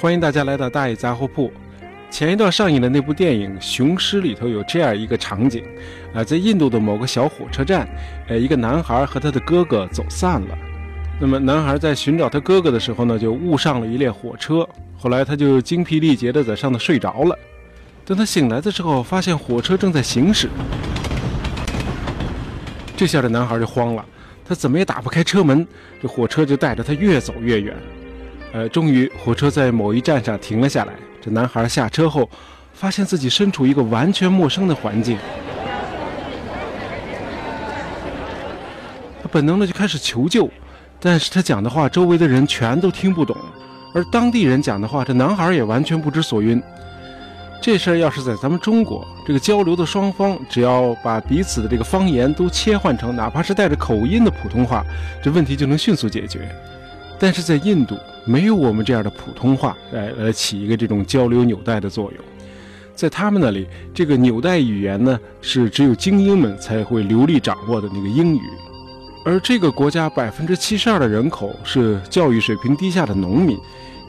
欢迎大家来到大爷杂货铺。前一段上映的那部电影《雄狮》里头有这样一个场景，啊，在印度的某个小火车站，呃，一个男孩和他的哥哥走散了。那么男孩在寻找他哥哥的时候呢，就误上了一列火车。后来他就精疲力竭的在上头睡着了。等他醒来的时候，发现火车正在行驶。这下这男孩就慌了，他怎么也打不开车门，这火车就带着他越走越远。呃，终于火车在某一站上停了下来。这男孩下车后，发现自己身处一个完全陌生的环境。他本能的就开始求救，但是他讲的话，周围的人全都听不懂，而当地人讲的话，这男孩也完全不知所云。这事儿要是在咱们中国，这个交流的双方只要把彼此的这个方言都切换成哪怕是带着口音的普通话，这问题就能迅速解决。但是在印度，没有我们这样的普通话来来起一个这种交流纽带的作用。在他们那里，这个纽带语言呢，是只有精英们才会流利掌握的那个英语。而这个国家百分之七十二的人口是教育水平低下的农民。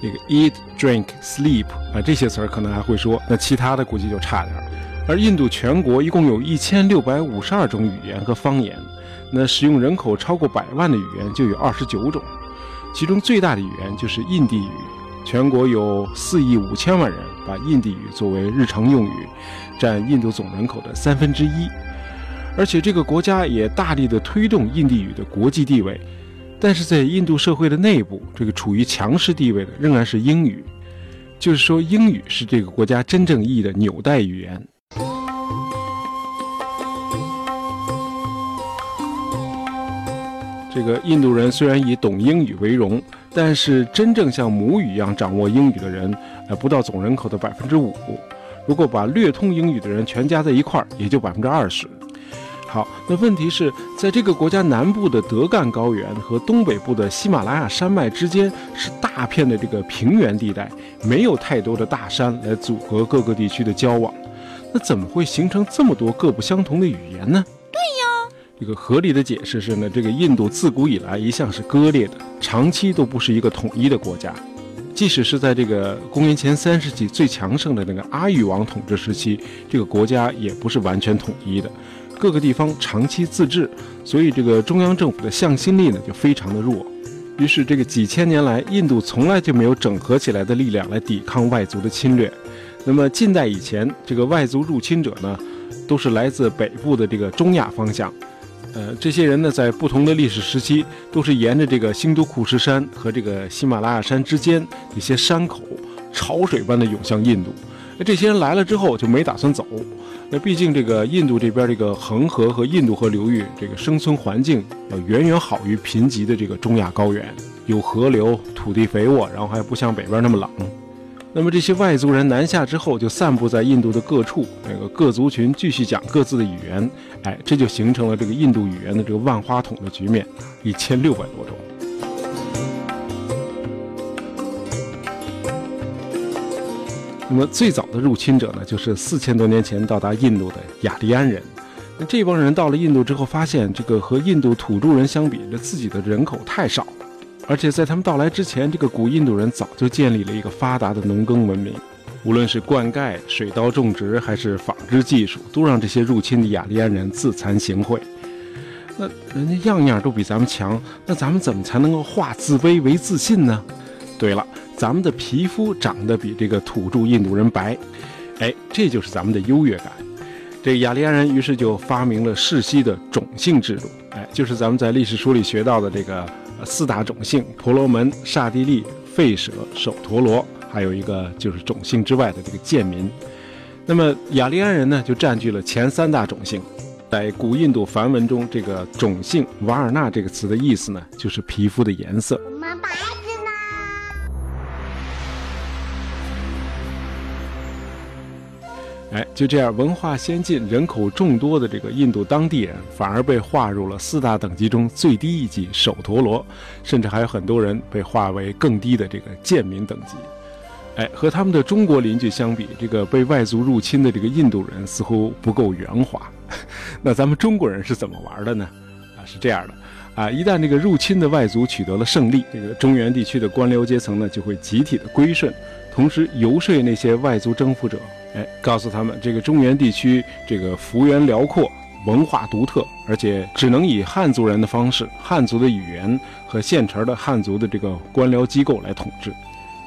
这个 eat, drink, sleep 啊，这些词儿可能还会说，那其他的估计就差点儿。而印度全国一共有一千六百五十二种语言和方言，那使用人口超过百万的语言就有二十九种。其中最大的语言就是印地语，全国有四亿五千万人把印地语作为日常用语，占印度总人口的三分之一。而且这个国家也大力的推动印地语的国际地位，但是在印度社会的内部，这个处于强势地位的仍然是英语，就是说英语是这个国家真正意义的纽带语言。这个印度人虽然以懂英语为荣，但是真正像母语一样掌握英语的人，呃，不到总人口的百分之五。如果把略通英语的人全加在一块儿，也就百分之二十。好，那问题是在这个国家南部的德干高原和东北部的喜马拉雅山脉之间是大片的这个平原地带，没有太多的大山来阻隔各个地区的交往。那怎么会形成这么多各不相同的语言呢？这个合理的解释是呢，这个印度自古以来一向是割裂的，长期都不是一个统一的国家。即使是在这个公元前三世纪最强盛的那个阿育王统治时期，这个国家也不是完全统一的，各个地方长期自治，所以这个中央政府的向心力呢就非常的弱。于是这个几千年来，印度从来就没有整合起来的力量来抵抗外族的侵略。那么近代以前，这个外族入侵者呢，都是来自北部的这个中亚方向。呃，这些人呢，在不同的历史时期，都是沿着这个新都库什山和这个喜马拉雅山之间一些山口，潮水般的涌向印度。那这些人来了之后，就没打算走。那毕竟这个印度这边这个恒河和印度河流域，这个生存环境要远远好于贫瘠的这个中亚高原，有河流，土地肥沃，然后还不像北边那么冷。那么这些外族人南下之后，就散布在印度的各处，那个各族群继续讲各自的语言，哎，这就形成了这个印度语言的这个万花筒的局面，一千六百多种。那么最早的入侵者呢，就是四千多年前到达印度的雅利安人。那这帮人到了印度之后，发现这个和印度土著人相比，这自己的人口太少。而且在他们到来之前，这个古印度人早就建立了一个发达的农耕文明，无论是灌溉、水稻种植，还是纺织技术，都让这些入侵的雅利安人自惭形秽。那人家样样都比咱们强，那咱们怎么才能够化自卑为自信呢？对了，咱们的皮肤长得比这个土著印度人白，哎，这就是咱们的优越感。这雅利安人于是就发明了世袭的种姓制度，哎，就是咱们在历史书里学到的这个。四大种姓：婆罗门、刹帝利、吠舍、首陀罗，还有一个就是种姓之外的这个贱民。那么雅利安人呢，就占据了前三大种姓。在古印度梵文中，这个种姓“瓦尔纳”这个词的意思呢，就是皮肤的颜色。哎，就这样，文化先进、人口众多的这个印度当地人，反而被划入了四大等级中最低一级首陀罗，甚至还有很多人被划为更低的这个贱民等级。哎，和他们的中国邻居相比，这个被外族入侵的这个印度人似乎不够圆滑。那咱们中国人是怎么玩的呢？啊，是这样的，啊，一旦这个入侵的外族取得了胜利，这个中原地区的官僚阶层呢就会集体的归顺。同时游说那些外族征服者，哎，告诉他们这个中原地区这个幅员辽阔，文化独特，而且只能以汉族人的方式、汉族的语言和现成的汉族的这个官僚机构来统治。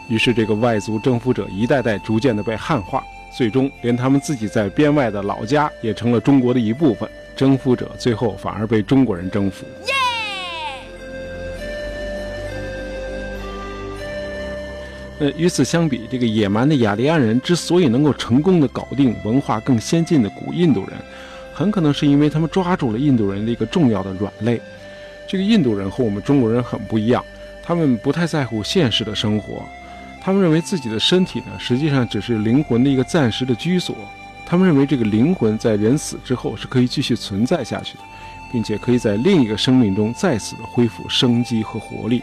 于是，这个外族征服者一代代逐渐的被汉化，最终连他们自己在边外的老家也成了中国的一部分。征服者最后反而被中国人征服。呃，与此相比，这个野蛮的雅利安人之所以能够成功的搞定文化更先进的古印度人，很可能是因为他们抓住了印度人的一个重要的软肋。这个印度人和我们中国人很不一样，他们不太在乎现实的生活，他们认为自己的身体呢，实际上只是灵魂的一个暂时的居所。他们认为这个灵魂在人死之后是可以继续存在下去的，并且可以在另一个生命中再次的恢复生机和活力。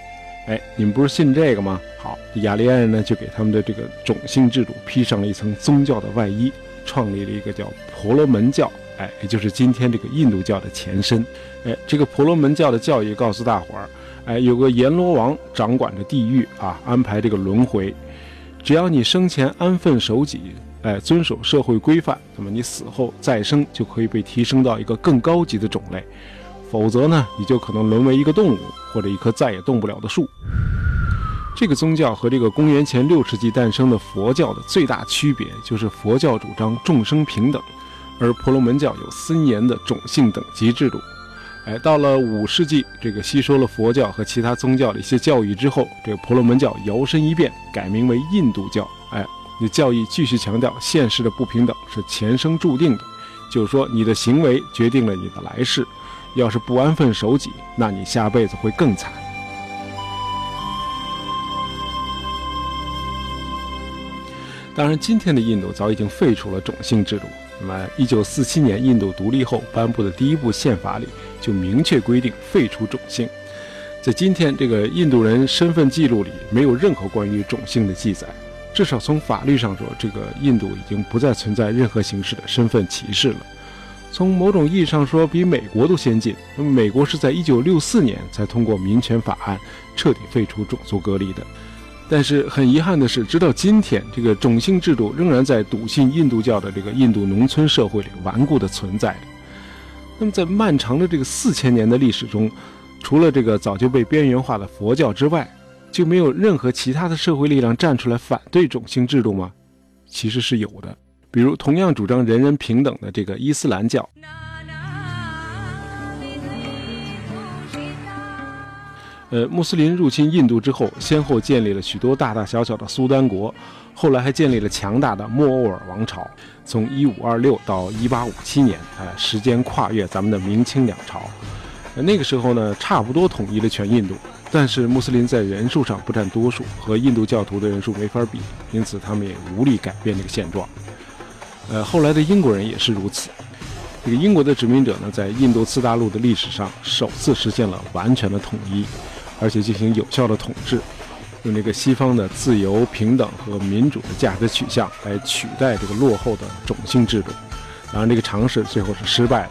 哎，你们不是信这个吗？好，雅利安人呢就给他们的这个种姓制度披上了一层宗教的外衣，创立了一个叫婆罗门教，哎，也就是今天这个印度教的前身。哎，这个婆罗门教的教义告诉大伙儿，哎，有个阎罗王掌管着地狱啊，安排这个轮回，只要你生前安分守己，哎，遵守社会规范，那么你死后再生就可以被提升到一个更高级的种类。否则呢，你就可能沦为一个动物，或者一棵再也动不了的树。这个宗教和这个公元前六世纪诞生的佛教的最大区别，就是佛教主张众生平等，而婆罗门教有森严的种姓等级制度。哎，到了五世纪，这个吸收了佛教和其他宗教的一些教义之后，这个婆罗门教摇身一变，改名为印度教。哎，你教义继续强调现实的不平等是前生注定的，就是说你的行为决定了你的来世。要是不安分守己，那你下辈子会更惨。当然，今天的印度早已经废除了种姓制度。那么，一九四七年印度独立后颁布的第一部宪法里就明确规定废除种姓。在今天这个印度人身份记录里，没有任何关于种姓的记载。至少从法律上说，这个印度已经不再存在任何形式的身份歧视了。从某种意义上说，比美国都先进。那么，美国是在1964年才通过民权法案，彻底废除种族隔离的。但是很遗憾的是，直到今天，这个种姓制度仍然在笃信印度教的这个印度农村社会里顽固的存在。那么，在漫长的这个四千年的历史中，除了这个早就被边缘化的佛教之外，就没有任何其他的社会力量站出来反对种姓制度吗？其实是有的。比如，同样主张人人平等的这个伊斯兰教，呃，穆斯林入侵印度之后，先后建立了许多大大小小的苏丹国，后来还建立了强大的莫欧尔王朝。从1526到1857年，呃，时间跨越咱们的明清两朝。那个时候呢，差不多统一了全印度，但是穆斯林在人数上不占多数，和印度教徒的人数没法比，因此他们也无力改变这个现状。呃，后来的英国人也是如此。这个英国的殖民者呢，在印度次大陆的历史上首次实现了完全的统一，而且进行有效的统治，用这个西方的自由、平等和民主的价值取向来取代这个落后的种姓制度。当然，这个尝试最后是失败的，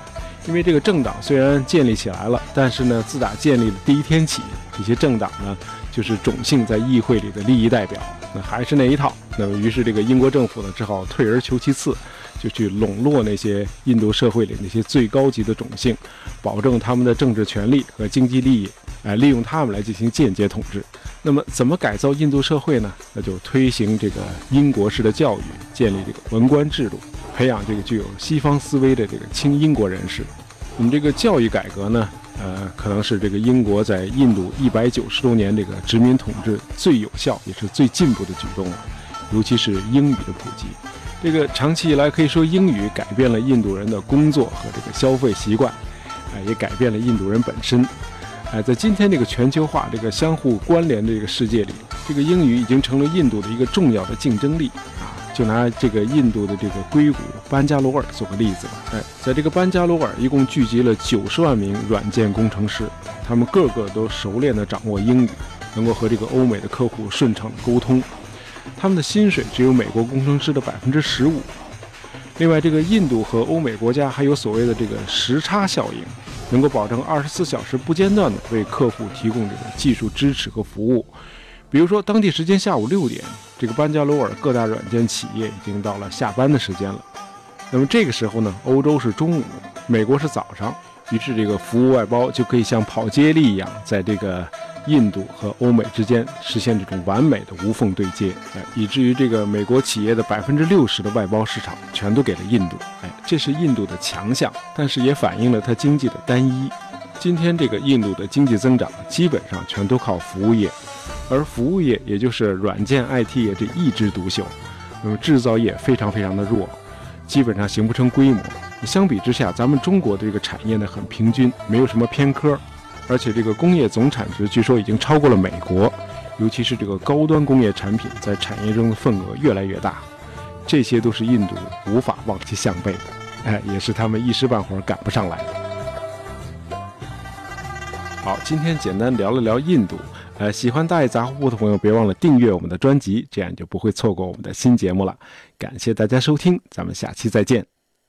因为这个政党虽然建立起来了，但是呢，自打建立的第一天起，这些政党呢，就是种姓在议会里的利益代表。那还是那一套，那么于是这个英国政府呢，只好退而求其次，就去笼络那些印度社会里那些最高级的种姓，保证他们的政治权利和经济利益，哎，利用他们来进行间接统治。那么怎么改造印度社会呢？那就推行这个英国式的教育，建立这个文官制度，培养这个具有西方思维的这个亲英国人士。我们这个教育改革呢？呃，可能是这个英国在印度一百九十多年这个殖民统治最有效也是最进步的举动了，尤其是英语的普及。这个长期以来可以说英语改变了印度人的工作和这个消费习惯，哎，也改变了印度人本身。哎，在今天这个全球化、这个相互关联的这个世界里，这个英语已经成了印度的一个重要的竞争力啊。就拿这个印度的这个硅谷班加罗尔做个例子吧。哎，在这个班加罗尔，一共聚集了九十万名软件工程师，他们个个都熟练地掌握英语，能够和这个欧美的客户顺畅地沟通。他们的薪水只有美国工程师的百分之十五。另外，这个印度和欧美国家还有所谓的这个时差效应，能够保证二十四小时不间断地为客户提供这个技术支持和服务。比如说，当地时间下午六点，这个班加罗尔各大软件企业已经到了下班的时间了。那么这个时候呢，欧洲是中午，美国是早上，于是这个服务外包就可以像跑接力一样，在这个印度和欧美之间实现这种完美的无缝对接，哎，以至于这个美国企业的百分之六十的外包市场全都给了印度，哎，这是印度的强项，但是也反映了它经济的单一。今天这个印度的经济增长基本上全都靠服务业。而服务业，也就是软件 IT 业这一枝独秀，那么制造业非常非常的弱，基本上形不成规模。相比之下，咱们中国的这个产业呢很平均，没有什么偏科，而且这个工业总产值据说已经超过了美国，尤其是这个高端工业产品在产业中的份额越来越大，这些都是印度无法望其项背的，哎，也是他们一时半会儿赶不上来的。好，今天简单聊了聊印度。呃，喜欢大爷杂货铺的朋友，别忘了订阅我们的专辑，这样就不会错过我们的新节目了。感谢大家收听，咱们下期再见。